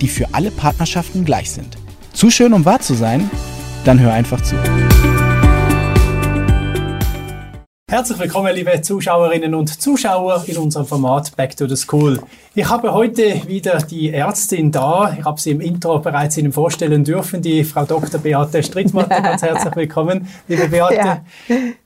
die für alle Partnerschaften gleich sind. Zu schön, um wahr zu sein? Dann hör einfach zu. Herzlich willkommen, liebe Zuschauerinnen und Zuschauer in unserem Format Back to the School. Ich habe heute wieder die Ärztin da. Ich habe sie im Intro bereits Ihnen vorstellen dürfen, die Frau Dr. Beate Strittmatter. Ganz herzlich willkommen, liebe Beate. Ja.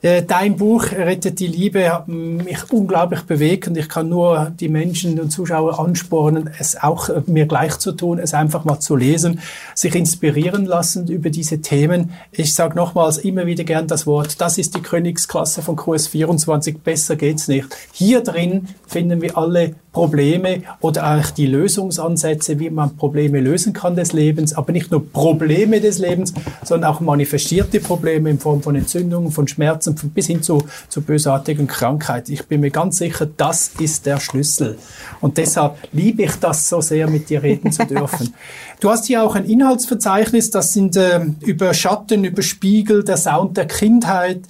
Äh, dein Buch Rettet die Liebe hat mich unglaublich bewegt und ich kann nur die Menschen und Zuschauer anspornen, es auch mir gleich zu tun, es einfach mal zu lesen, sich inspirieren lassen über diese Themen. Ich sage nochmals immer wieder gern das Wort, das ist die Königsklasse von Kurs 24, besser geht's nicht. Hier drin finden wir alle Probleme oder eigentlich die Lösungsansätze, wie man Probleme lösen kann des Lebens, aber nicht nur Probleme des Lebens, sondern auch manifestierte Probleme in Form von Entzündungen, von Schmerzen bis hin zu, zu bösartigen Krankheiten. Ich bin mir ganz sicher, das ist der Schlüssel. Und deshalb liebe ich das so sehr, mit dir reden zu dürfen. Du hast hier auch ein Inhaltsverzeichnis, das sind äh, über Schatten, über Spiegel, der Sound der Kindheit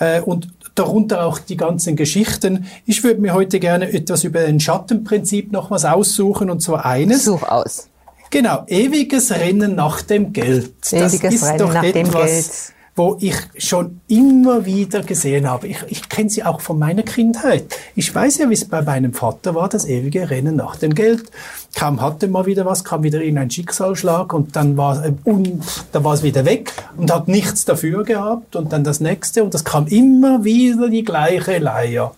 äh, und darunter auch die ganzen Geschichten. Ich würde mir heute gerne etwas über ein Schattenprinzip noch was aussuchen und zwar eines. Such aus. Genau, ewiges Rennen nach dem Geld. Ewiges das ist Rennen doch nach etwas, dem Geld wo ich schon immer wieder gesehen habe. Ich, ich kenne sie auch von meiner Kindheit. Ich weiß ja, wie es bei meinem Vater war, das ewige Rennen nach dem Geld. Kaum hatte mal wieder was, kam wieder in ein Schicksalsschlag und dann war, äh, und, dann war es wieder weg und hat nichts dafür gehabt und dann das nächste und das kam immer wieder die gleiche Leier.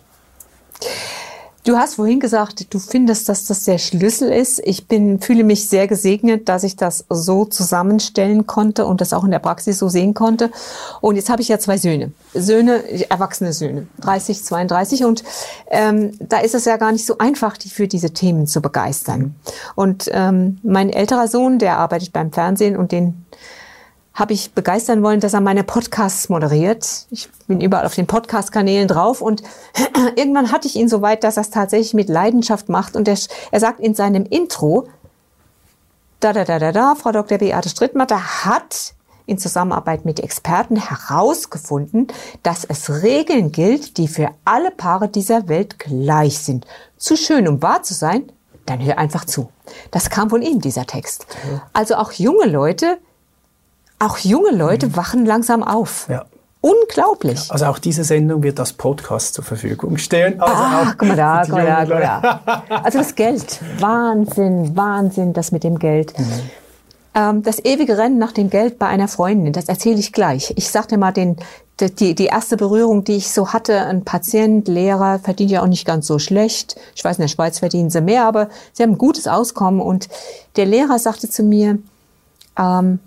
Du hast vorhin gesagt, du findest, dass das der Schlüssel ist. Ich bin, fühle mich sehr gesegnet, dass ich das so zusammenstellen konnte und das auch in der Praxis so sehen konnte. Und jetzt habe ich ja zwei Söhne. Söhne, erwachsene Söhne, 30, 32. Und ähm, da ist es ja gar nicht so einfach, die für diese Themen zu begeistern. Und ähm, mein älterer Sohn, der arbeitet beim Fernsehen und den habe ich begeistern wollen, dass er meine Podcasts moderiert. Ich bin überall auf den Podcast-Kanälen drauf und irgendwann hatte ich ihn so weit, dass er es tatsächlich mit Leidenschaft macht und er, er sagt in seinem Intro, da, da, da, da, da, Frau Dr. Beate Strittmatter hat in Zusammenarbeit mit Experten herausgefunden, dass es Regeln gilt, die für alle Paare dieser Welt gleich sind. Zu schön, um wahr zu sein? Dann hör einfach zu. Das kam von ihm, dieser Text. Also auch junge Leute auch junge Leute mhm. wachen langsam auf. Ja. Unglaublich. Ja, also auch diese Sendung wird als Podcast zur Verfügung stehen. Also ah, guck mal da, guck mal da, guck mal da. Also das Geld. Wahnsinn, Wahnsinn, das mit dem Geld. Mhm. Ähm, das ewige Rennen nach dem Geld bei einer Freundin, das erzähle ich gleich. Ich sagte mal den, die, die erste Berührung, die ich so hatte, ein Patient, Lehrer, verdient ja auch nicht ganz so schlecht. Ich weiß, in der Schweiz verdienen sie mehr, aber sie haben ein gutes Auskommen. Und der Lehrer sagte zu mir, ähm,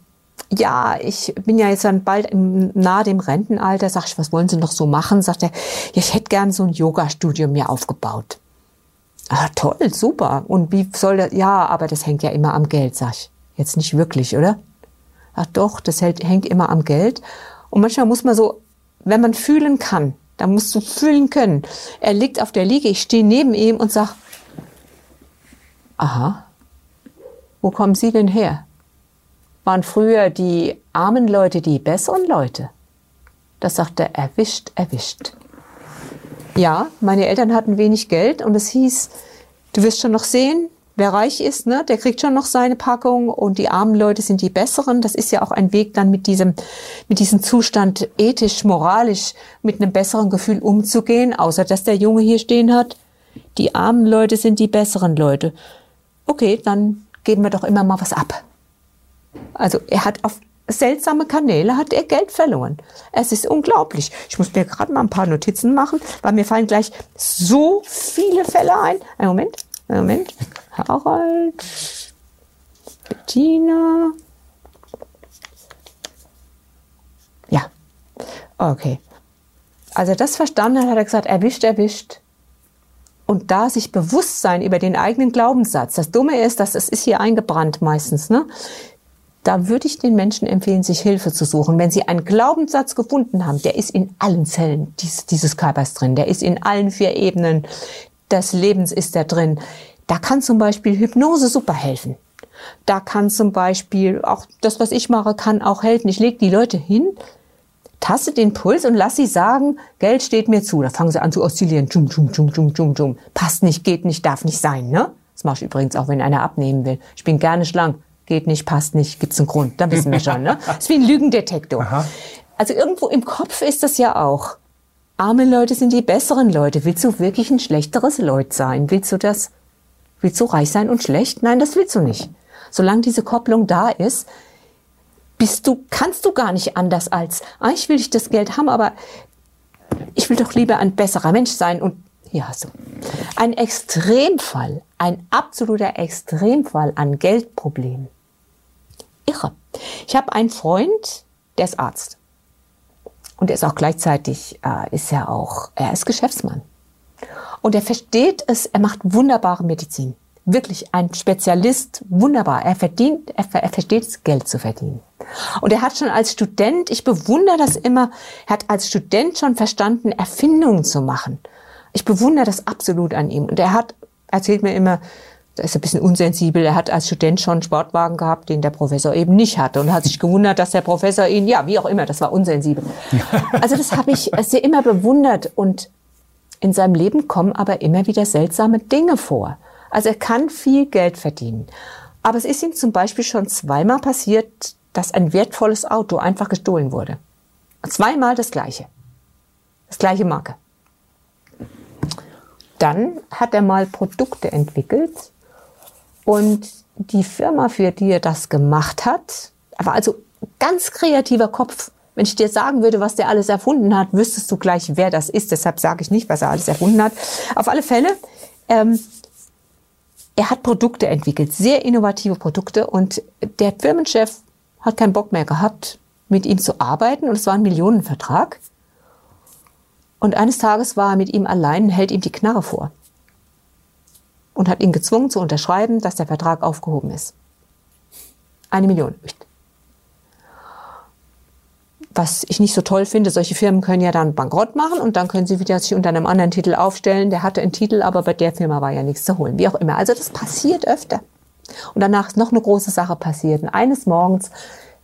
ja, ich bin ja jetzt dann bald im, nahe dem Rentenalter. Sag ich, was wollen Sie noch so machen? Sagt er, ja, ich hätte gern so ein Yoga-Studio mir aufgebaut. Ah, toll, super. Und wie soll das? Ja, aber das hängt ja immer am Geld, sag ich. Jetzt nicht wirklich, oder? Ach doch, das hält, hängt immer am Geld. Und manchmal muss man so, wenn man fühlen kann, dann musst du fühlen können. Er liegt auf der Liege, ich stehe neben ihm und sag, aha, wo kommen Sie denn her? Waren früher die armen Leute die besseren Leute. Das sagte er, erwischt, erwischt. Ja, meine Eltern hatten wenig Geld und es hieß, du wirst schon noch sehen, wer reich ist, ne, der kriegt schon noch seine Packung und die armen Leute sind die besseren. Das ist ja auch ein Weg, dann mit diesem, mit diesem Zustand ethisch, moralisch, mit einem besseren Gefühl umzugehen, außer dass der Junge hier stehen hat. Die armen Leute sind die besseren Leute. Okay, dann geben wir doch immer mal was ab. Also er hat auf seltsame Kanäle hat er Geld verloren. Es ist unglaublich. Ich muss mir gerade mal ein paar Notizen machen, weil mir fallen gleich so viele Fälle ein. Ein Moment, ein Moment. Harald, Bettina. Ja, okay. Als er das verstanden hat, hat er gesagt, erwischt, erwischt. und da sich bewusst sein über den eigenen Glaubenssatz. Das Dumme ist, dass es ist hier eingebrannt meistens, ne? Da würde ich den Menschen empfehlen, sich Hilfe zu suchen. Wenn sie einen Glaubenssatz gefunden haben, der ist in allen Zellen dieses, dieses Körpers drin, der ist in allen vier Ebenen des Lebens ist der drin. Da kann zum Beispiel Hypnose super helfen. Da kann zum Beispiel auch das, was ich mache, kann auch helfen. Ich lege die Leute hin, taste den Puls und lass sie sagen, Geld steht mir zu. Da fangen sie an zu oszillieren. Tschum, tschum, tschum, tschum, tschum, tschum. Passt nicht, geht nicht, darf nicht sein, ne? Das mache ich übrigens auch, wenn einer abnehmen will. Ich bin gerne schlank. Geht nicht, passt nicht, gibt's einen Grund. Da wissen wir schon, ne? Das ist wie ein Lügendetektor. Aha. Also irgendwo im Kopf ist das ja auch. Arme Leute sind die besseren Leute. Willst du wirklich ein schlechteres Leut sein? Willst du das? Willst du reich sein und schlecht? Nein, das willst du nicht. Solange diese Kopplung da ist, bist du, kannst du gar nicht anders als, ah, ich will nicht das Geld haben, aber ich will doch lieber ein besserer Mensch sein und hier hast du. Ein Extremfall, ein absoluter Extremfall an Geldproblemen. Irre. Ich habe einen Freund, der ist Arzt. Und er ist auch gleichzeitig, äh, ist er auch, er ist Geschäftsmann. Und er versteht es, er macht wunderbare Medizin. Wirklich ein Spezialist, wunderbar. Er verdient, er, er versteht es, Geld zu verdienen. Und er hat schon als Student, ich bewundere das immer, er hat als Student schon verstanden, Erfindungen zu machen. Ich bewundere das absolut an ihm. Und er hat, erzählt mir immer, da ist er ein bisschen unsensibel. Er hat als Student schon einen Sportwagen gehabt, den der Professor eben nicht hatte und hat sich gewundert, dass der Professor ihn, ja, wie auch immer, das war unsensibel. Also das habe ich sehr immer bewundert und in seinem Leben kommen aber immer wieder seltsame Dinge vor. Also er kann viel Geld verdienen. Aber es ist ihm zum Beispiel schon zweimal passiert, dass ein wertvolles Auto einfach gestohlen wurde. Zweimal das gleiche. Das gleiche Marke. Dann hat er mal Produkte entwickelt und die Firma, für die er das gemacht hat, war also ganz kreativer Kopf. Wenn ich dir sagen würde, was der alles erfunden hat, wüsstest du gleich, wer das ist. Deshalb sage ich nicht, was er alles erfunden hat. Auf alle Fälle, ähm, er hat Produkte entwickelt, sehr innovative Produkte. Und der Firmenchef hat keinen Bock mehr gehabt, mit ihm zu arbeiten. Und es war ein Millionenvertrag. Und eines Tages war er mit ihm allein und hält ihm die Knarre vor. Und hat ihn gezwungen zu unterschreiben, dass der Vertrag aufgehoben ist. Eine Million was ich nicht so toll finde, solche Firmen können ja dann bankrott machen und dann können sie wieder sich unter einem anderen Titel aufstellen. Der hatte einen Titel, aber bei der Firma war ja nichts zu holen. Wie auch immer. Also das passiert öfter. Und danach ist noch eine große Sache passiert. Und eines Morgens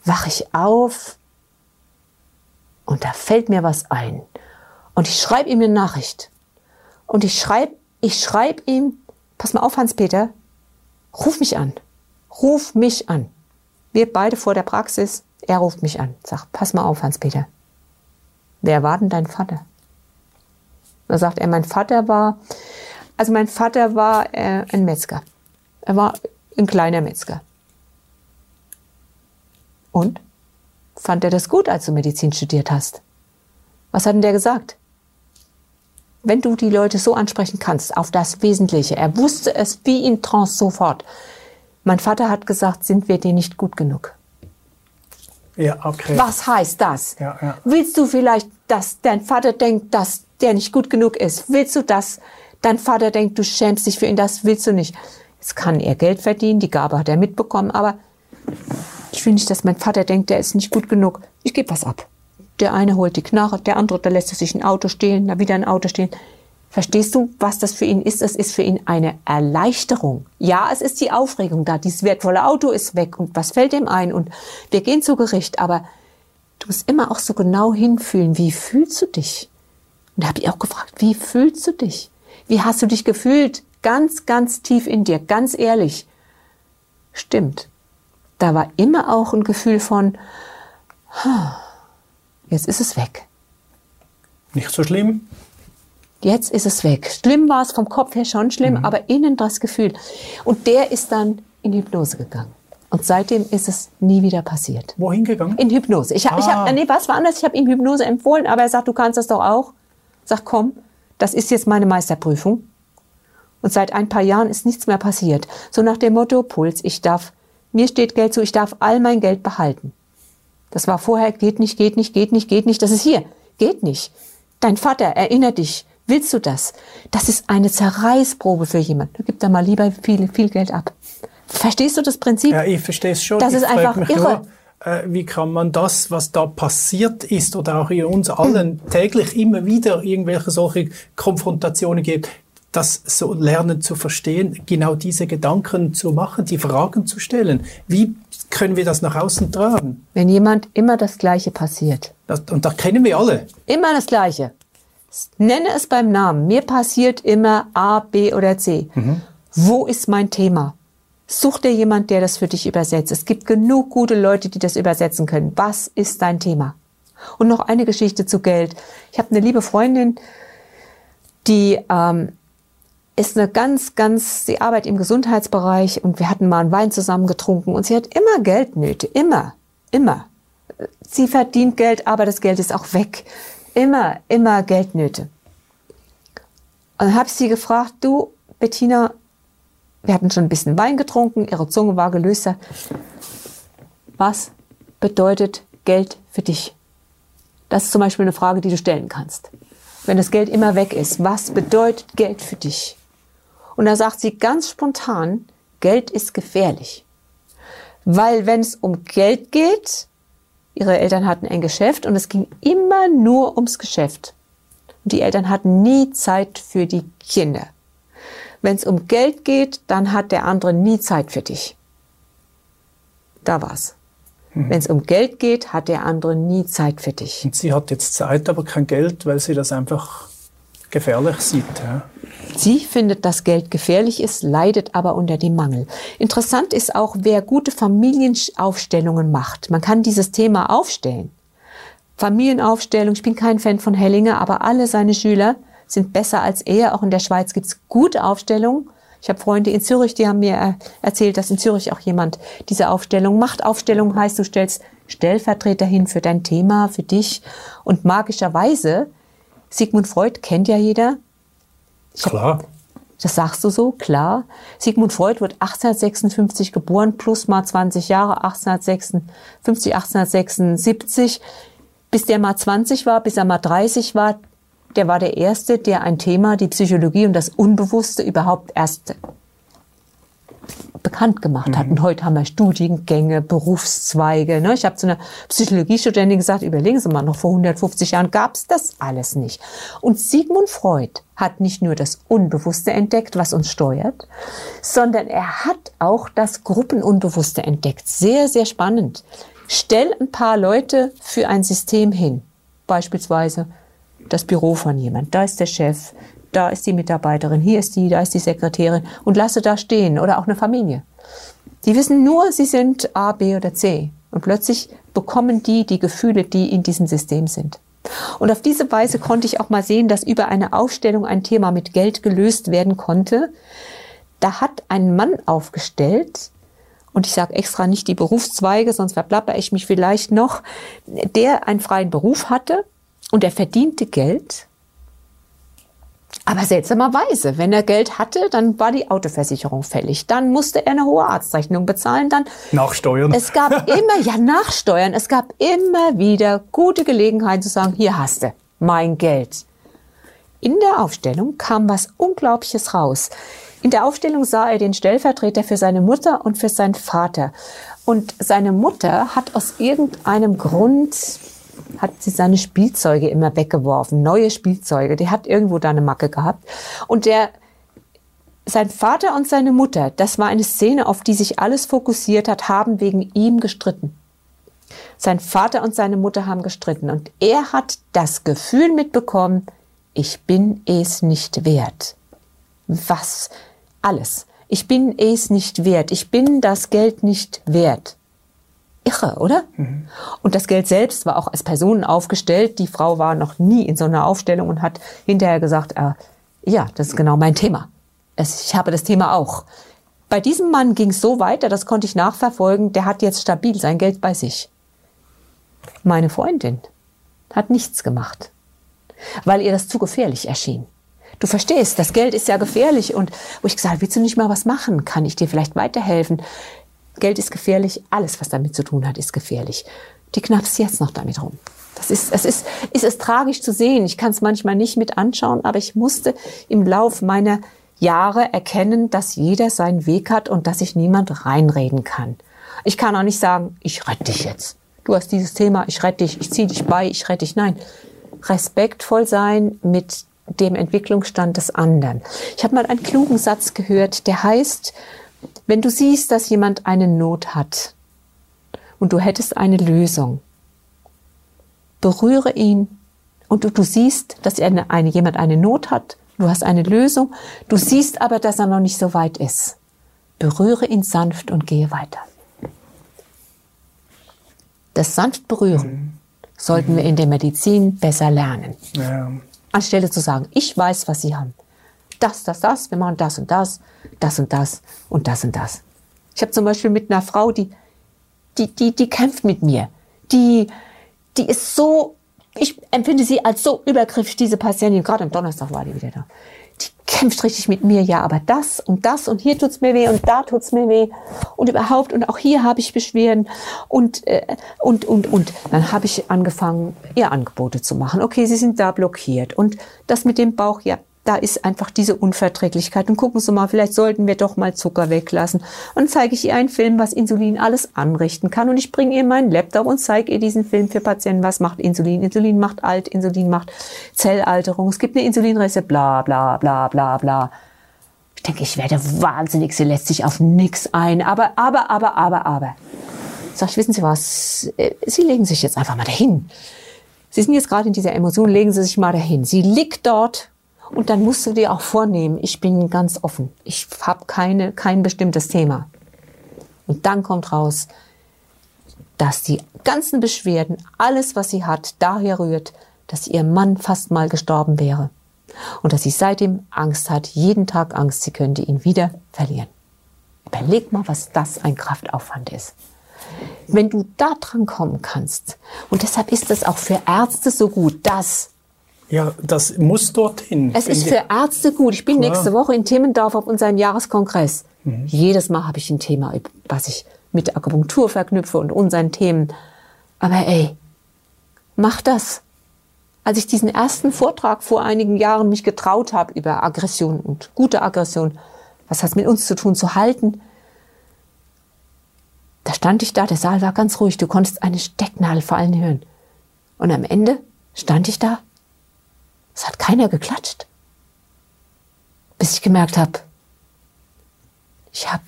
wache ich auf und da fällt mir was ein. Und ich schreibe ihm eine Nachricht. Und ich schreibe, ich schreibe ihm, pass mal auf, Hans-Peter, ruf mich an. Ruf mich an. Wir beide vor der Praxis er ruft mich an, sagt, pass mal auf, Hans-Peter. Wer war denn dein Vater? Da sagt er, mein Vater war, also mein Vater war äh, ein Metzger. Er war ein kleiner Metzger. Und? Fand er das gut, als du Medizin studiert hast? Was hat denn der gesagt? Wenn du die Leute so ansprechen kannst, auf das Wesentliche. Er wusste es wie in Trance sofort. Mein Vater hat gesagt, sind wir dir nicht gut genug? Ja, okay. Was heißt das? Ja, ja. Willst du vielleicht, dass dein Vater denkt, dass der nicht gut genug ist? Willst du, dass dein Vater denkt, du schämst dich für ihn? Das willst du nicht. Jetzt kann er Geld verdienen, die Gabe hat er mitbekommen, aber ich will nicht, dass mein Vater denkt, der ist nicht gut genug. Ich gebe was ab. Der eine holt die Knarre, der andere, der lässt sich ein Auto stehlen, da wieder ein Auto stehlen. Verstehst du, was das für ihn ist? Es ist für ihn eine Erleichterung. Ja, es ist die Aufregung da. Dieses wertvolle Auto ist weg und was fällt ihm ein? Und wir gehen zu Gericht, aber du musst immer auch so genau hinfühlen. Wie fühlst du dich? Und da habe ich auch gefragt, wie fühlst du dich? Wie hast du dich gefühlt? Ganz, ganz tief in dir, ganz ehrlich. Stimmt. Da war immer auch ein Gefühl von, jetzt ist es weg. Nicht so schlimm? Jetzt ist es weg. Schlimm war es vom Kopf her schon schlimm, mhm. aber innen das Gefühl. Und der ist dann in Hypnose gegangen. Und seitdem ist es nie wieder passiert. Wohin gegangen? In Hypnose. Ich habe, ah. ich hab, nee, was war anders? Ich habe ihm Hypnose empfohlen, aber er sagt, du kannst das doch auch. Sag, komm, das ist jetzt meine Meisterprüfung. Und seit ein paar Jahren ist nichts mehr passiert. So nach dem Motto, Puls, ich darf, mir steht Geld zu, ich darf all mein Geld behalten. Das war vorher, geht nicht, geht nicht, geht nicht, geht nicht. Das ist hier, geht nicht. Dein Vater, erinnert dich, Willst du das? Das ist eine Zerreißprobe für jemanden. Du gib da mal lieber viel, viel Geld ab. Verstehst du das Prinzip? Ja, ich verstehe es schon. Das ich ist einfach irre. Nur, äh, wie kann man das, was da passiert ist oder auch in uns allen täglich immer wieder irgendwelche solche Konfrontationen gibt, das so lernen zu verstehen, genau diese Gedanken zu machen, die Fragen zu stellen. Wie können wir das nach außen tragen? Wenn jemand immer das Gleiche passiert. Das, und da kennen wir alle. Immer das Gleiche. Nenne es beim Namen. Mir passiert immer A, B oder C. Wo ist mein Thema? Such dir jemand, der das für dich übersetzt. Es gibt genug gute Leute, die das übersetzen können. Was ist dein Thema? Und noch eine Geschichte zu Geld. Ich habe eine liebe Freundin, die ähm, ist eine ganz, ganz, sie arbeitet im Gesundheitsbereich und wir hatten mal einen Wein zusammen getrunken und sie hat immer Geldnöte, immer, immer. Sie verdient Geld, aber das Geld ist auch weg. Immer, immer Geldnöte. Und dann habe sie gefragt, du, Bettina, wir hatten schon ein bisschen Wein getrunken, ihre Zunge war gelöster. Was bedeutet Geld für dich? Das ist zum Beispiel eine Frage, die du stellen kannst. Wenn das Geld immer weg ist, was bedeutet Geld für dich? Und da sagt sie ganz spontan, Geld ist gefährlich. Weil wenn es um Geld geht, ihre Eltern hatten ein Geschäft und es ging immer nur ums Geschäft. Und die Eltern hatten nie Zeit für die Kinder. Wenn es um Geld geht, dann hat der andere nie Zeit für dich. Da war's. Wenn es um Geld geht, hat der andere nie Zeit für dich. Und sie hat jetzt Zeit, aber kein Geld, weil sie das einfach gefährlich sieht. Ja. Sie findet, dass Geld gefährlich ist, leidet aber unter dem Mangel. Interessant ist auch, wer gute Familienaufstellungen macht. Man kann dieses Thema aufstellen. Familienaufstellung, ich bin kein Fan von Hellinger, aber alle seine Schüler sind besser als er. Auch in der Schweiz gibt's gute Aufstellungen. Ich habe Freunde in Zürich, die haben mir erzählt, dass in Zürich auch jemand diese Aufstellung macht. Aufstellung heißt, du stellst Stellvertreter hin für dein Thema, für dich. Und magischerweise, Sigmund Freud kennt ja jeder. Klar. Das sagst du so, klar. Sigmund Freud wird 1856 geboren, plus mal 20 Jahre, 1856, 1876. Bis der mal 20 war, bis er mal 30 war, der war der Erste, der ein Thema, die Psychologie und das Unbewusste überhaupt erst bekannt gemacht hat. Und heute haben wir Studiengänge, Berufszweige. Ne? Ich habe zu einer Psychologiestudentin gesagt, überlegen Sie mal, noch vor 150 Jahren gab es das alles nicht. Und Sigmund Freud hat nicht nur das Unbewusste entdeckt, was uns steuert, sondern er hat auch das Gruppenunbewusste entdeckt. Sehr, sehr spannend. Stell ein paar Leute für ein System hin. Beispielsweise das Büro von jemand. Da ist der Chef, da ist die Mitarbeiterin, hier ist die, da ist die Sekretärin und lasse da stehen oder auch eine Familie. Die wissen nur, sie sind A, B oder C. Und plötzlich bekommen die die Gefühle, die in diesem System sind. Und auf diese Weise konnte ich auch mal sehen, dass über eine Aufstellung ein Thema mit Geld gelöst werden konnte. Da hat ein Mann aufgestellt, und ich sage extra nicht die Berufszweige, sonst verplapper ich mich vielleicht noch, der einen freien Beruf hatte und er verdiente Geld. Aber seltsamerweise, wenn er Geld hatte, dann war die Autoversicherung fällig. Dann musste er eine hohe Arztrechnung bezahlen. Dann Nachsteuern. Es gab immer, ja, nachsteuern. Es gab immer wieder gute Gelegenheiten zu sagen, hier hast du mein Geld. In der Aufstellung kam was Unglaubliches raus. In der Aufstellung sah er den Stellvertreter für seine Mutter und für seinen Vater. Und seine Mutter hat aus irgendeinem Grund, hat sie seine Spielzeuge immer weggeworfen, neue Spielzeuge. Die hat irgendwo da eine Macke gehabt. Und der, sein Vater und seine Mutter, das war eine Szene, auf die sich alles fokussiert hat, haben wegen ihm gestritten. Sein Vater und seine Mutter haben gestritten und er hat das Gefühl mitbekommen, ich bin es nicht wert. Was? Alles. Ich bin es nicht wert. Ich bin das Geld nicht wert. Irre, oder? Mhm. Und das Geld selbst war auch als Person aufgestellt. Die Frau war noch nie in so einer Aufstellung und hat hinterher gesagt, äh, ja, das ist genau mein Thema. Ich habe das Thema auch. Bei diesem Mann ging es so weiter, das konnte ich nachverfolgen, der hat jetzt stabil sein Geld bei sich. Meine Freundin hat nichts gemacht, weil ihr das zu gefährlich erschien. Du verstehst, das Geld ist ja gefährlich und wo ich gesagt habe, willst du nicht mal was machen? Kann ich dir vielleicht weiterhelfen? Geld ist gefährlich, alles, was damit zu tun hat, ist gefährlich. Die knappst jetzt noch damit rum. Das ist, es ist, ist es tragisch zu sehen. Ich kann es manchmal nicht mit anschauen, aber ich musste im Lauf meiner Jahre erkennen, dass jeder seinen Weg hat und dass sich niemand reinreden kann. Ich kann auch nicht sagen, ich rette dich jetzt. Du hast dieses Thema, ich rette dich, ich ziehe dich bei, ich rette dich. Nein, respektvoll sein mit dem Entwicklungsstand des anderen. Ich habe mal einen klugen Satz gehört, der heißt, wenn du siehst, dass jemand eine Not hat und du hättest eine Lösung, berühre ihn und du, du siehst, dass eine, eine, jemand eine Not hat, du hast eine Lösung, du siehst aber, dass er noch nicht so weit ist. Berühre ihn sanft und gehe weiter. Das sanft berühren mhm. sollten wir in der Medizin besser lernen. Ja. Anstelle zu sagen, ich weiß, was Sie haben. Das, das, das, wir machen das und das, das und das und das und das. Ich habe zum Beispiel mit einer Frau, die, die, die, die kämpft mit mir. Die, die ist so, ich empfinde sie als so übergriffig, diese Patientin, gerade am Donnerstag war die wieder da. Die kämpft richtig mit mir, ja, aber das und das und hier tut's mir weh und da tut's mir weh und überhaupt und auch hier habe ich Beschwerden und äh, und und und dann habe ich angefangen, ihr Angebote zu machen. Okay, sie sind da blockiert und das mit dem Bauch, ja, da ist einfach diese Unverträglichkeit. Und gucken Sie mal, vielleicht sollten wir doch mal Zucker weglassen. Und zeige ich ihr einen Film, was Insulin alles anrichten kann. Und ich bringe ihr meinen Laptop und zeige ihr diesen Film für Patienten. Was macht Insulin? Insulin macht alt, Insulin macht Zellalterung. Es gibt eine Insulinreste, bla, bla, bla, bla, bla. Ich denke, ich werde wahnsinnig. Sie lässt sich auf nichts ein. Aber, aber, aber, aber, aber. Sag ich, wissen Sie was? Äh, Sie legen sich jetzt einfach mal dahin. Sie sind jetzt gerade in dieser Emotion, legen Sie sich mal dahin. Sie liegt dort und dann musst du dir auch vornehmen, ich bin ganz offen. Ich habe keine, kein bestimmtes Thema. Und dann kommt raus, dass die ganzen Beschwerden, alles, was sie hat, daher rührt, dass ihr Mann fast mal gestorben wäre. Und dass sie seitdem Angst hat, jeden Tag Angst, sie könnte ihn wieder verlieren. Überleg mal, was das ein Kraftaufwand ist. Wenn du da dran kommen kannst, und deshalb ist es auch für Ärzte so gut, dass ja, das muss dorthin. Es ist für Ärzte gut. Ich bin Klar. nächste Woche in Timmendorf auf unserem Jahreskongress. Mhm. Jedes Mal habe ich ein Thema, was ich mit der Akupunktur verknüpfe und unseren Themen. Aber ey, mach das. Als ich diesen ersten Vortrag vor einigen Jahren mich getraut habe über Aggression und gute Aggression, was hat es mit uns zu tun, zu halten, da stand ich da, der Saal war ganz ruhig, du konntest eine Stecknadel fallen hören. Und am Ende stand ich da es hat keiner geklatscht. Bis ich gemerkt habe, ich habe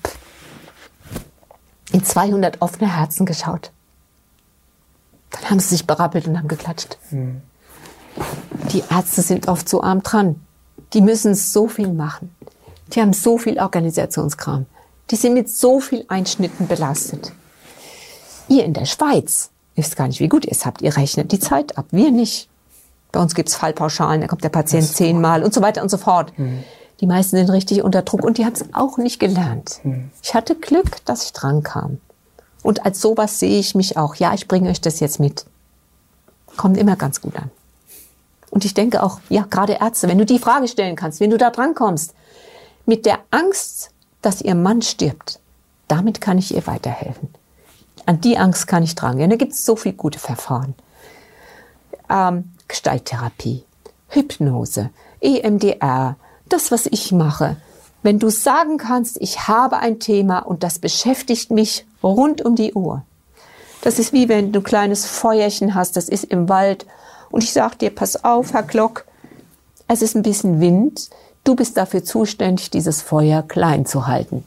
in 200 offene Herzen geschaut. Dann haben sie sich berappelt und haben geklatscht. Mhm. Die Ärzte sind oft so arm dran. Die müssen so viel machen. Die haben so viel Organisationskram. Die sind mit so viel Einschnitten belastet. Ihr in der Schweiz wisst gar nicht, wie gut ihr es habt. Ihr rechnet die Zeit ab. Wir nicht. Bei uns gibt's Fallpauschalen, da kommt der Patient zehnmal und so weiter und so fort. Mhm. Die meisten sind richtig unter Druck und die haben es auch nicht gelernt. Mhm. Ich hatte Glück, dass ich dran kam. Und als sowas sehe ich mich auch. Ja, ich bringe euch das jetzt mit. Kommt immer ganz gut an. Und ich denke auch, ja, gerade Ärzte, wenn du die Frage stellen kannst, wenn du da dran kommst, mit der Angst, dass ihr Mann stirbt, damit kann ich ihr weiterhelfen. An die Angst kann ich dran. Ja, da gibt es so viele gute Verfahren. Ähm, Gestalttherapie, Hypnose, EMDR, das, was ich mache. Wenn du sagen kannst, ich habe ein Thema und das beschäftigt mich rund um die Uhr. Das ist wie wenn du ein kleines Feuerchen hast, das ist im Wald und ich sag dir, pass auf, Herr Glock, es ist ein bisschen Wind, du bist dafür zuständig, dieses Feuer klein zu halten.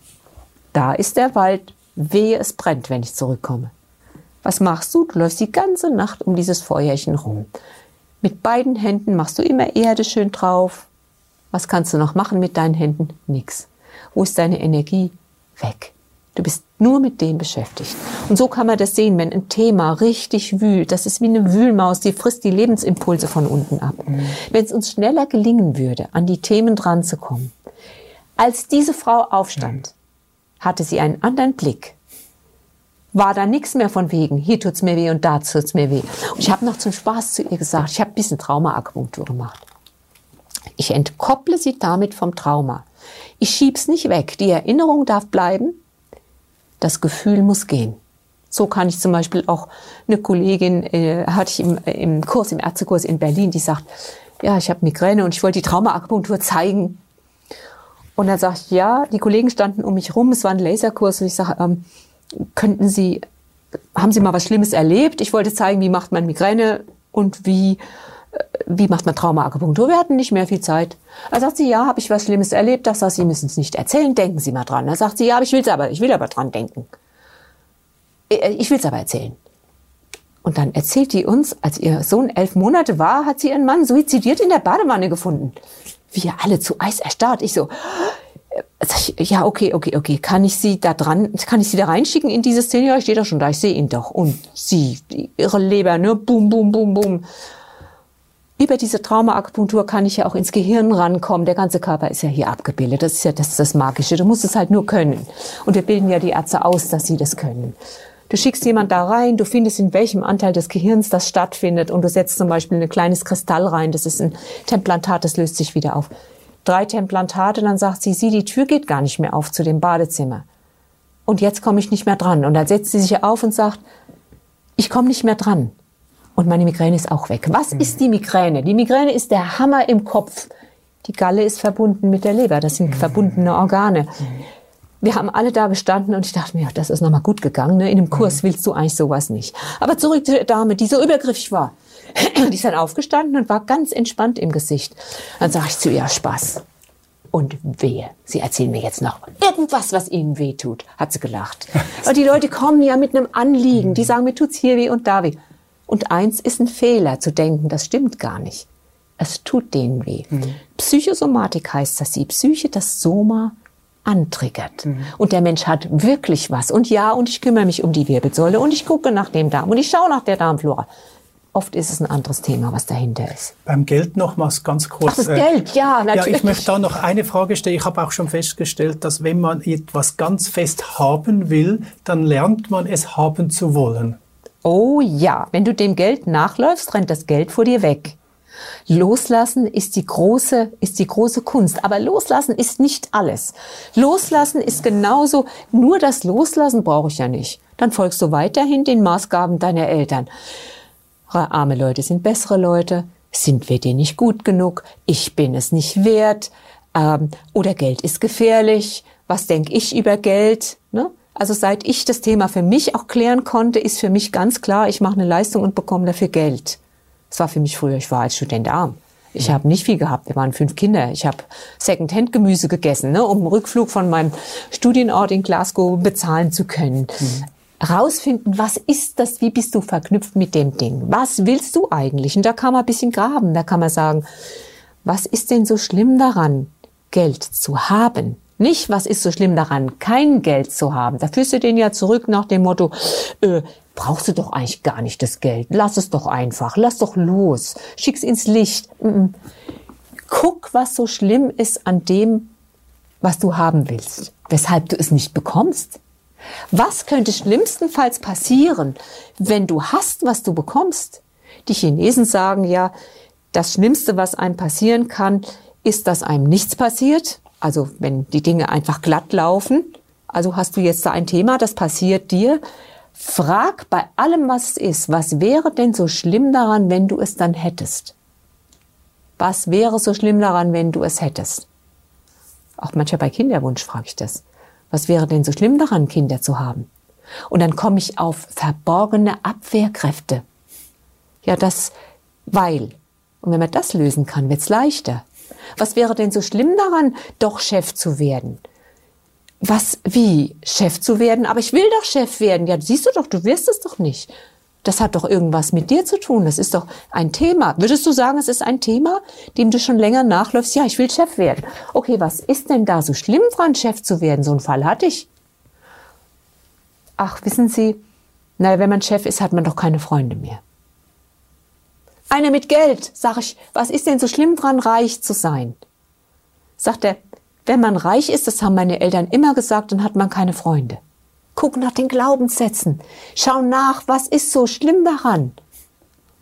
Da ist der Wald, wehe es brennt, wenn ich zurückkomme. Was machst du? Du läufst die ganze Nacht um dieses Feuerchen rum. Mit beiden Händen machst du immer Erde schön drauf. Was kannst du noch machen mit deinen Händen? Nix. Wo ist deine Energie? Weg. Du bist nur mit dem beschäftigt. Und so kann man das sehen, wenn ein Thema richtig wühlt. Das ist wie eine Wühlmaus, die frisst die Lebensimpulse von unten ab. Mhm. Wenn es uns schneller gelingen würde, an die Themen dran zu kommen. Als diese Frau aufstand, mhm. hatte sie einen anderen Blick war da nichts mehr von wegen, hier tut's mir weh und da tut's mir weh. Und ich habe noch zum Spaß zu ihr gesagt, ich habe ein bisschen Traumaakupunktur gemacht. Ich entkopple sie damit vom Trauma. Ich schieb's nicht weg. Die Erinnerung darf bleiben. Das Gefühl muss gehen. So kann ich zum Beispiel auch eine Kollegin, äh, hatte ich im, im Kurs, im Ärztekurs in Berlin, die sagt, ja, ich habe Migräne und ich wollte die Traumaakupunktur zeigen. Und dann sagt ja, die Kollegen standen um mich rum, es war ein Laserkurs und ich sage, ähm, könnten Sie, haben Sie mal was Schlimmes erlebt? Ich wollte zeigen, wie macht man Migräne und wie, äh, wie macht man Traumaakupunktur? Wir hatten nicht mehr viel Zeit. Da sagt sie, ja, habe ich was Schlimmes erlebt? Das sagt sie, müssen es nicht erzählen, denken Sie mal dran. Da sagt sie, ja, ich will's aber, ich will aber dran denken. Äh, ich will's aber erzählen. Und dann erzählt die uns, als ihr Sohn elf Monate war, hat sie ihren Mann suizidiert in der Badewanne gefunden. Wir alle zu Eis erstarrt. Ich so, äh, ja, okay, okay, okay. Kann ich Sie da dran, kann ich Sie da reinschicken in diese Szene? Ja, ich stehe doch schon da, ich sehe ihn doch. Und sie, ihre Leber, ne, bum, bum, bum, bum. Über diese Traumaakupunktur kann ich ja auch ins Gehirn rankommen. Der ganze Körper ist ja hier abgebildet. Das ist ja das, ist das Magische. Du musst es halt nur können. Und wir bilden ja die Ärzte aus, dass sie das können. Du schickst jemand da rein, du findest, in welchem Anteil des Gehirns das stattfindet und du setzt zum Beispiel ein kleines Kristall rein, das ist ein Templantat, das löst sich wieder auf. Drei Templantate, dann sagt sie, sie, die Tür geht gar nicht mehr auf zu dem Badezimmer. Und jetzt komme ich nicht mehr dran. Und dann setzt sie sich auf und sagt, ich komme nicht mehr dran. Und meine Migräne ist auch weg. Was mhm. ist die Migräne? Die Migräne ist der Hammer im Kopf. Die Galle ist verbunden mit der Leber. Das sind mhm. verbundene Organe. Mhm wir haben alle da gestanden und ich dachte mir, das ist nochmal gut gegangen. Ne? In einem Kurs mhm. willst du eigentlich sowas nicht. Aber zurück zu der Dame, die so übergriffig war. die ist dann aufgestanden und war ganz entspannt im Gesicht. Dann sage ich zu ihr, Spaß. Und wehe, Sie erzählen mir jetzt noch irgendwas, was Ihnen weh tut, hat sie gelacht. Aber die Leute kommen ja mit einem Anliegen. Die sagen, mir tut's hier weh und da weh. Und eins ist ein Fehler, zu denken, das stimmt gar nicht. Es tut denen weh. Mhm. Psychosomatik heißt das, die Psyche, das Soma antriggert. Mhm. Und der Mensch hat wirklich was. Und ja, und ich kümmere mich um die Wirbelsäule und ich gucke nach dem Darm und ich schaue nach der Darmflora. Oft ist es ein anderes Thema, was dahinter ist. Beim Geld nochmals ganz kurz. Ach, das äh, Geld, ja, natürlich. Ja, ich möchte da noch eine Frage stellen. Ich habe auch schon festgestellt, dass wenn man etwas ganz fest haben will, dann lernt man es haben zu wollen. Oh ja, wenn du dem Geld nachläufst, rennt das Geld vor dir weg. Loslassen ist die große, ist die große Kunst. Aber loslassen ist nicht alles. Loslassen ist genauso, nur das Loslassen brauche ich ja nicht. Dann folgst du weiterhin den Maßgaben deiner Eltern. Arme Leute sind bessere Leute. Sind wir dir nicht gut genug? Ich bin es nicht wert. Ähm, oder Geld ist gefährlich. Was denke ich über Geld? Ne? Also seit ich das Thema für mich auch klären konnte, ist für mich ganz klar, ich mache eine Leistung und bekomme dafür Geld. Das war für mich früher, ich war als Student arm. Ich habe nicht viel gehabt. Wir waren fünf Kinder. Ich habe Secondhand-Gemüse gegessen, ne, um einen Rückflug von meinem Studienort in Glasgow bezahlen zu können. Mhm. Rausfinden, was ist das? Wie bist du verknüpft mit dem Ding? Was willst du eigentlich? Und da kann man ein bisschen graben. Da kann man sagen, was ist denn so schlimm daran, Geld zu haben? Nicht, was ist so schlimm daran, kein Geld zu haben. Da führst du den ja zurück nach dem Motto, äh, brauchst du doch eigentlich gar nicht das Geld. Lass es doch einfach. Lass doch los. Schick's ins Licht. Guck, was so schlimm ist an dem, was du haben willst. Weshalb du es nicht bekommst. Was könnte schlimmstenfalls passieren, wenn du hast, was du bekommst? Die Chinesen sagen ja, das Schlimmste, was einem passieren kann, ist, dass einem nichts passiert. Also wenn die Dinge einfach glatt laufen. Also hast du jetzt da ein Thema, das passiert dir. Frag bei allem, was es ist, was wäre denn so schlimm daran, wenn du es dann hättest? Was wäre so schlimm daran, wenn du es hättest? Auch manchmal bei Kinderwunsch frage ich das. Was wäre denn so schlimm daran, Kinder zu haben? Und dann komme ich auf verborgene Abwehrkräfte. Ja, das, weil. Und wenn man das lösen kann, wird's leichter. Was wäre denn so schlimm daran, doch Chef zu werden? was, wie, Chef zu werden? Aber ich will doch Chef werden. Ja, siehst du doch, du wirst es doch nicht. Das hat doch irgendwas mit dir zu tun. Das ist doch ein Thema. Würdest du sagen, es ist ein Thema, dem du schon länger nachläufst? Ja, ich will Chef werden. Okay, was ist denn da so schlimm dran, Chef zu werden? So einen Fall hatte ich. Ach, wissen Sie, naja, wenn man Chef ist, hat man doch keine Freunde mehr. Einer mit Geld, sag ich, was ist denn so schlimm dran, reich zu sein? Sagt er, wenn man reich ist, das haben meine Eltern immer gesagt, dann hat man keine Freunde. Guck nach den Glaubenssätzen. Schau nach, was ist so schlimm daran?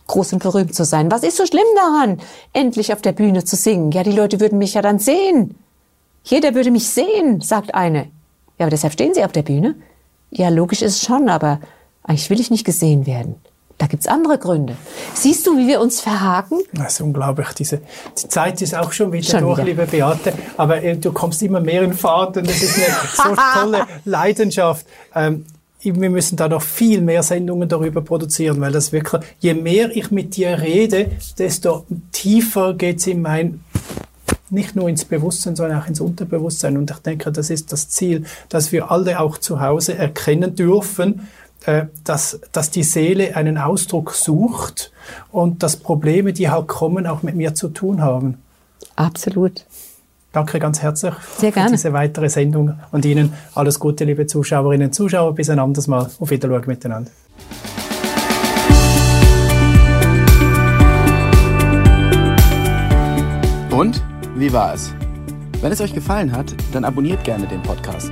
Groß und berühmt zu sein. Was ist so schlimm daran, endlich auf der Bühne zu singen? Ja, die Leute würden mich ja dann sehen. Jeder würde mich sehen, sagt eine. Ja, aber deshalb stehen sie auf der Bühne. Ja, logisch ist es schon, aber Eigentlich will ich nicht gesehen werden. Da gibt's andere Gründe. Siehst du, wie wir uns verhaken? Das ist unglaublich. Diese, die Zeit ist auch schon wieder Schon durch, wieder. liebe Beate. Aber äh, du kommst immer mehr in Fahrt und das ist eine so tolle Leidenschaft. Ähm, wir müssen da noch viel mehr Sendungen darüber produzieren, weil das wirklich, je mehr ich mit dir rede, desto tiefer geht's in mein nicht nur ins Bewusstsein, sondern auch ins Unterbewusstsein. Und ich denke, das ist das Ziel, dass wir alle auch zu Hause erkennen dürfen, dass, dass die Seele einen Ausdruck sucht und dass Probleme, die halt kommen, auch mit mir zu tun haben. Absolut. Danke ganz herzlich Sehr gerne. für diese weitere Sendung und Ihnen alles Gute, liebe Zuschauerinnen und Zuschauer. Bis ein anderes Mal. Auf Wiedersehen miteinander. Und wie war es? Wenn es euch gefallen hat, dann abonniert gerne den Podcast.